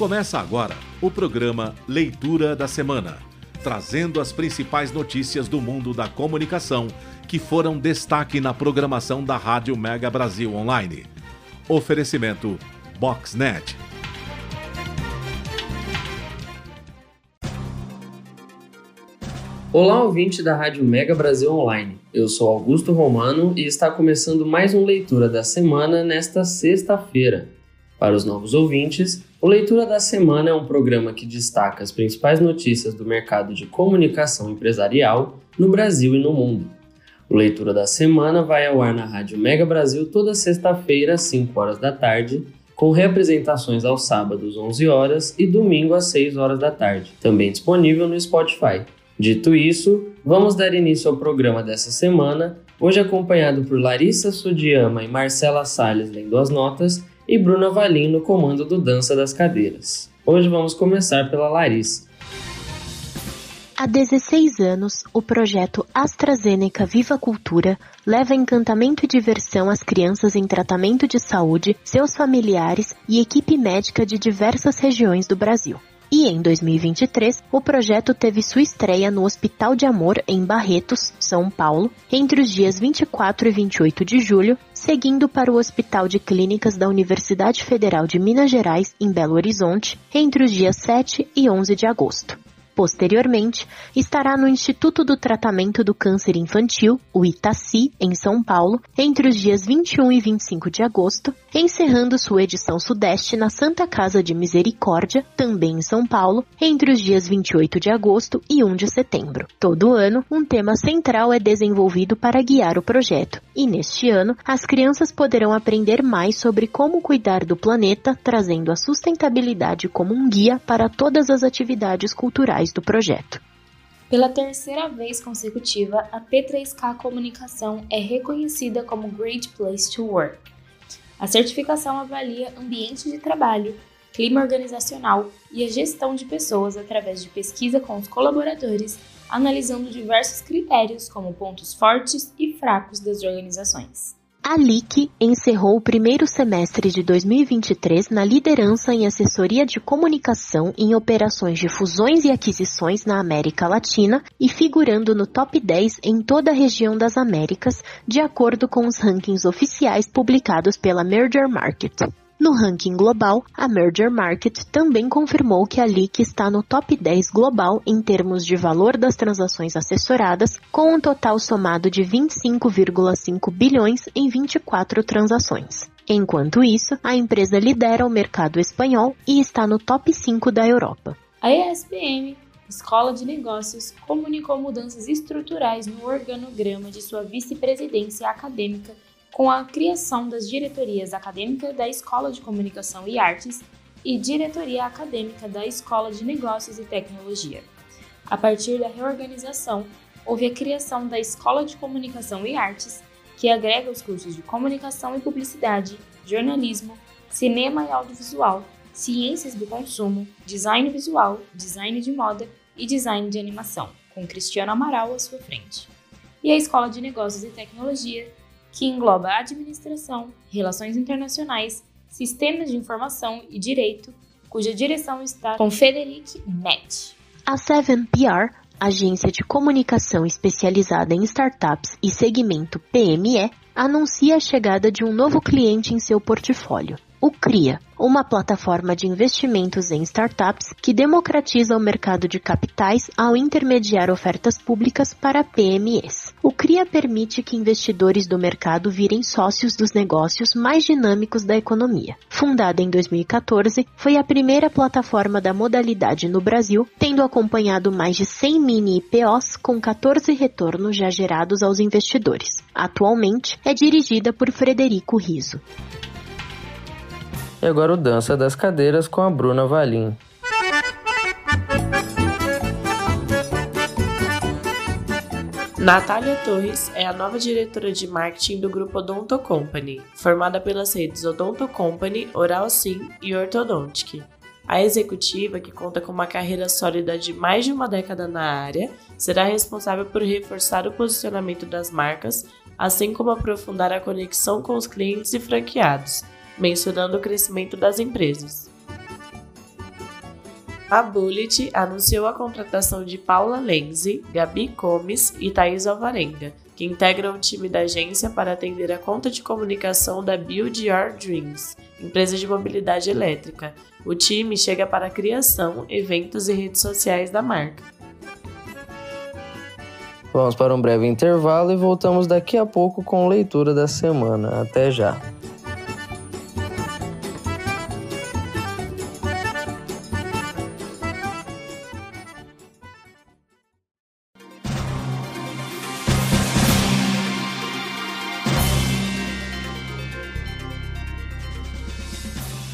Começa agora o programa Leitura da Semana, trazendo as principais notícias do mundo da comunicação que foram destaque na programação da Rádio Mega Brasil Online. Oferecimento Boxnet. Olá, ouvinte da Rádio Mega Brasil Online. Eu sou Augusto Romano e está começando mais um Leitura da Semana nesta sexta-feira. Para os novos ouvintes, o Leitura da Semana é um programa que destaca as principais notícias do mercado de comunicação empresarial no Brasil e no mundo. O Leitura da Semana vai ao ar na Rádio Mega Brasil toda sexta-feira às 5 horas da tarde, com representações aos sábados 11 horas e domingo às 6 horas da tarde, também disponível no Spotify. Dito isso, vamos dar início ao programa dessa semana, hoje acompanhado por Larissa Sudiyama e Marcela Salles lendo as notas e Bruna Valim no comando do Dança das Cadeiras. Hoje vamos começar pela Larissa. Há 16 anos, o projeto AstraZeneca Viva Cultura leva encantamento e diversão às crianças em tratamento de saúde, seus familiares e equipe médica de diversas regiões do Brasil. E em 2023, o projeto teve sua estreia no Hospital de Amor em Barretos, São Paulo, entre os dias 24 e 28 de julho, seguindo para o Hospital de Clínicas da Universidade Federal de Minas Gerais, em Belo Horizonte, entre os dias 7 e 11 de agosto. Posteriormente, estará no Instituto do Tratamento do Câncer Infantil, o Itaci, em São Paulo, entre os dias 21 e 25 de agosto, encerrando sua edição sudeste na Santa Casa de Misericórdia, também em São Paulo, entre os dias 28 de agosto e 1 de setembro. Todo ano, um tema central é desenvolvido para guiar o projeto, e neste ano, as crianças poderão aprender mais sobre como cuidar do planeta, trazendo a sustentabilidade como um guia para todas as atividades culturais do projeto. Pela terceira vez consecutiva, a P3K Comunicação é reconhecida como Great Place to Work. A certificação avalia ambiente de trabalho, clima organizacional e a gestão de pessoas através de pesquisa com os colaboradores, analisando diversos critérios como pontos fortes e fracos das organizações. A LIC encerrou o primeiro semestre de 2023 na liderança em assessoria de comunicação em operações de fusões e aquisições na América Latina e figurando no top 10 em toda a região das Américas, de acordo com os rankings oficiais publicados pela Merger Market. No ranking global, a Merger Market também confirmou que a LIC está no top 10 global em termos de valor das transações assessoradas, com um total somado de 25,5 bilhões em 24 transações. Enquanto isso, a empresa lidera o mercado espanhol e está no top 5 da Europa. A ESPM Escola de Negócios comunicou mudanças estruturais no organograma de sua vice-presidência acadêmica com a criação das diretorias acadêmica da Escola de Comunicação e Artes e diretoria acadêmica da Escola de Negócios e Tecnologia. A partir da reorganização, houve a criação da Escola de Comunicação e Artes, que agrega os cursos de Comunicação e Publicidade, Jornalismo, Cinema e Audiovisual, Ciências do Consumo, Design Visual, Design de Moda e Design de Animação, com Cristiano Amaral à sua frente. E a Escola de Negócios e Tecnologia, que engloba administração, relações internacionais, sistemas de informação e direito, cuja direção está com Frederic Net. A 7PR, agência de comunicação especializada em startups e segmento PME, anuncia a chegada de um novo cliente em seu portfólio, o CRIA, uma plataforma de investimentos em startups que democratiza o mercado de capitais ao intermediar ofertas públicas para PMEs. O CRIA permite que investidores do mercado virem sócios dos negócios mais dinâmicos da economia. Fundada em 2014, foi a primeira plataforma da modalidade no Brasil, tendo acompanhado mais de 100 mini IPOs com 14 retornos já gerados aos investidores. Atualmente, é dirigida por Frederico Riso. E agora o Dança das Cadeiras com a Bruna Valim. Natália Torres é a nova diretora de marketing do grupo Odonto Company, formada pelas redes Odonto Company, Oral Sim e Ortodontic. A executiva, que conta com uma carreira sólida de mais de uma década na área, será responsável por reforçar o posicionamento das marcas, assim como aprofundar a conexão com os clientes e franqueados, mencionando o crescimento das empresas. A Bullet anunciou a contratação de Paula Lenzi, Gabi Comes e Thaís Alvarenga, que integram o time da agência para atender a conta de comunicação da Build Your Dreams, empresa de mobilidade elétrica. O time chega para a criação, eventos e redes sociais da marca. Vamos para um breve intervalo e voltamos daqui a pouco com leitura da semana. Até já!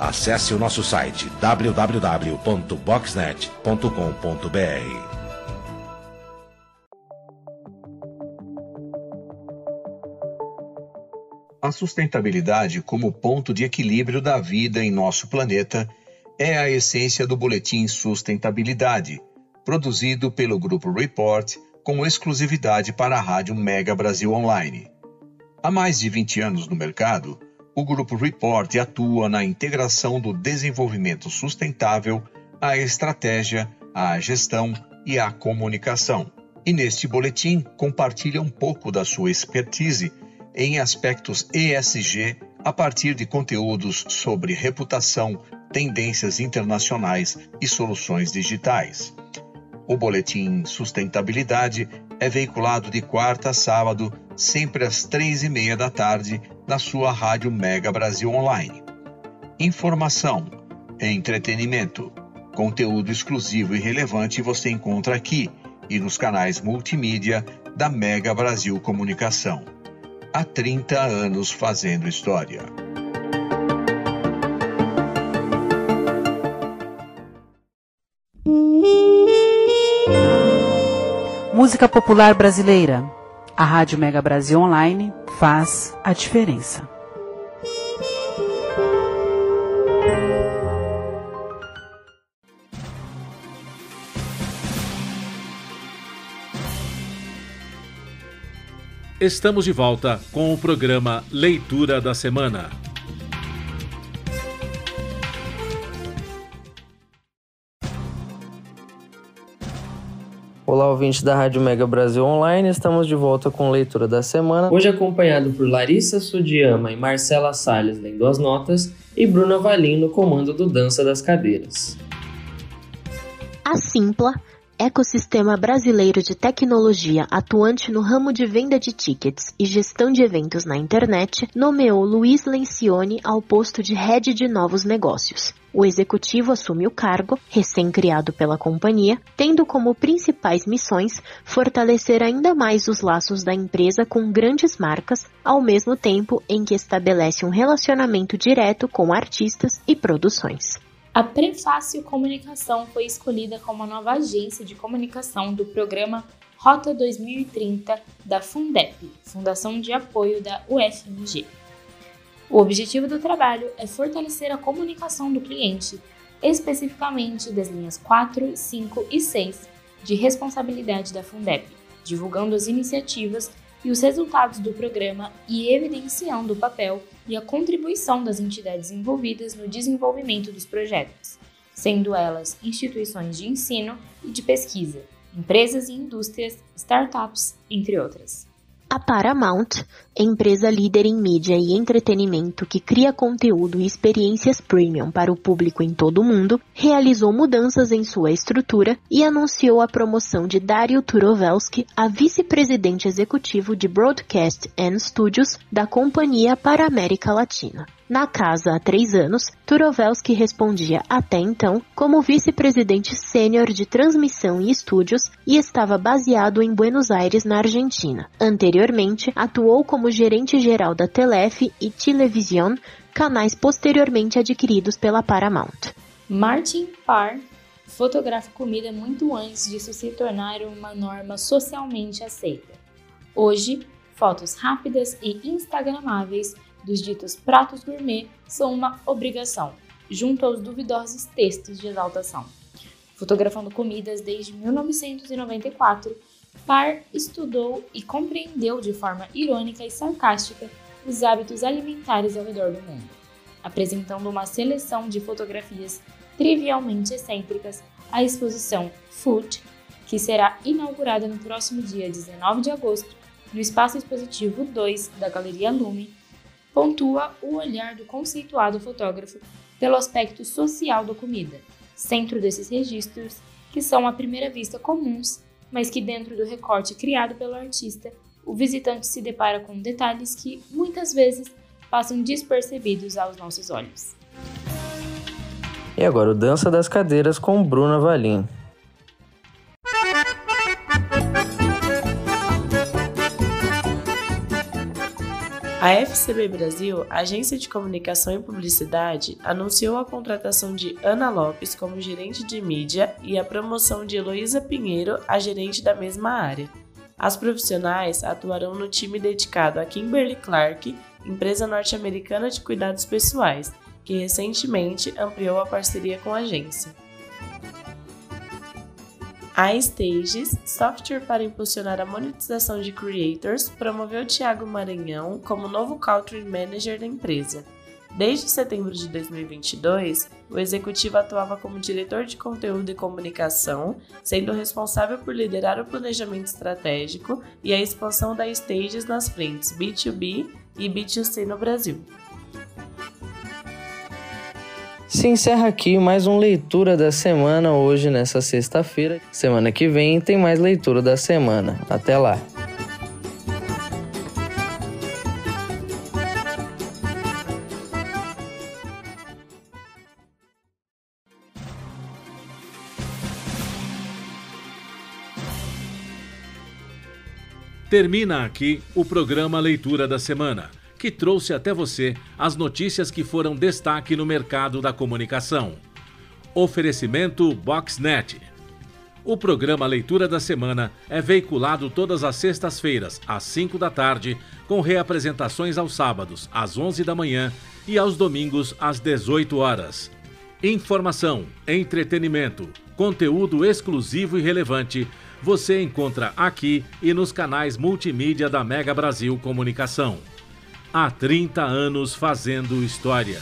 Acesse o nosso site www.boxnet.com.br. A sustentabilidade como ponto de equilíbrio da vida em nosso planeta é a essência do Boletim Sustentabilidade, produzido pelo Grupo Report com exclusividade para a Rádio Mega Brasil Online. Há mais de 20 anos no mercado, o Grupo Report atua na integração do desenvolvimento sustentável, a estratégia, a gestão e a comunicação. E neste boletim compartilha um pouco da sua expertise em aspectos ESG a partir de conteúdos sobre reputação, tendências internacionais e soluções digitais. O boletim Sustentabilidade é veiculado de quarta a sábado, sempre às três e meia da tarde, na sua rádio Mega Brasil Online. Informação, entretenimento, conteúdo exclusivo e relevante você encontra aqui e nos canais multimídia da Mega Brasil Comunicação. Há 30 anos fazendo história. Música popular brasileira. A Rádio Mega Brasil Online faz a diferença. Estamos de volta com o programa Leitura da Semana. Olá, ouvintes da Rádio Mega Brasil Online, estamos de volta com leitura da semana. Hoje acompanhado por Larissa Sudiyama e Marcela Salles lendo as notas e Bruna Valim no comando do Dança das Cadeiras. A Simpla ecossistema brasileiro de tecnologia atuante no ramo de venda de tickets e gestão de eventos na internet, nomeou Luiz Lencioni ao posto de head de novos negócios. O executivo assume o cargo, recém-criado pela companhia, tendo como principais missões fortalecer ainda mais os laços da empresa com grandes marcas, ao mesmo tempo em que estabelece um relacionamento direto com artistas e produções. A Prefácio Comunicação foi escolhida como a nova agência de comunicação do programa Rota 2030 da Fundep, Fundação de Apoio da UFMG. O objetivo do trabalho é fortalecer a comunicação do cliente, especificamente das linhas 4, 5 e 6 de responsabilidade da Fundep, divulgando as iniciativas e os resultados do programa e evidenciando o papel e a contribuição das entidades envolvidas no desenvolvimento dos projetos, sendo elas instituições de ensino e de pesquisa, empresas e indústrias, startups, entre outras. A Paramount, empresa líder em mídia e entretenimento que cria conteúdo e experiências premium para o público em todo o mundo, realizou mudanças em sua estrutura e anunciou a promoção de Dario Turovelski a vice-presidente executivo de Broadcast and Studios da companhia para a América Latina. Na casa há três anos, Turovelski respondia até então como vice-presidente sênior de transmissão e estúdios e estava baseado em Buenos Aires, na Argentina. Anteriormente, atuou como gerente geral da Telef e Television, canais posteriormente adquiridos pela Paramount. Martin Parr fotografa comida muito antes disso se tornar uma norma socialmente aceita. Hoje, fotos rápidas e instagramáveis dos ditos pratos gourmet são uma obrigação, junto aos duvidosos textos de exaltação. Fotografando comidas desde 1994, Parr estudou e compreendeu de forma irônica e sarcástica os hábitos alimentares ao redor do mundo, apresentando uma seleção de fotografias trivialmente excêntricas à exposição Food, que será inaugurada no próximo dia 19 de agosto no espaço expositivo 2 da Galeria Lume, pontua o olhar do conceituado fotógrafo pelo aspecto social da comida, centro desses registros que são à primeira vista comuns, mas que dentro do recorte criado pelo artista, o visitante se depara com detalhes que muitas vezes passam despercebidos aos nossos olhos. E agora o Dança das Cadeiras com Bruna Valim. A FCB Brasil, Agência de Comunicação e Publicidade, anunciou a contratação de Ana Lopes como gerente de mídia e a promoção de Heloísa Pinheiro a gerente da mesma área. As profissionais atuarão no time dedicado a Kimberly Clark, empresa norte-americana de cuidados pessoais, que recentemente ampliou a parceria com a agência. A Stages, software para impulsionar a monetização de creators, promoveu Thiago Maranhão como novo Country Manager da empresa. Desde setembro de 2022, o executivo atuava como diretor de conteúdo e comunicação, sendo responsável por liderar o planejamento estratégico e a expansão da Stages nas frentes B2B e B2C no Brasil. Se encerra aqui mais uma leitura da semana hoje nessa sexta-feira. Semana que vem tem mais leitura da semana. Até lá. Termina aqui o programa Leitura da Semana que trouxe até você as notícias que foram destaque no mercado da comunicação. Oferecimento Boxnet. O programa Leitura da Semana é veiculado todas as sextas-feiras, às 5 da tarde, com reapresentações aos sábados, às 11 da manhã e aos domingos, às 18 horas. Informação, entretenimento, conteúdo exclusivo e relevante você encontra aqui e nos canais multimídia da Mega Brasil Comunicação há 30 anos fazendo história.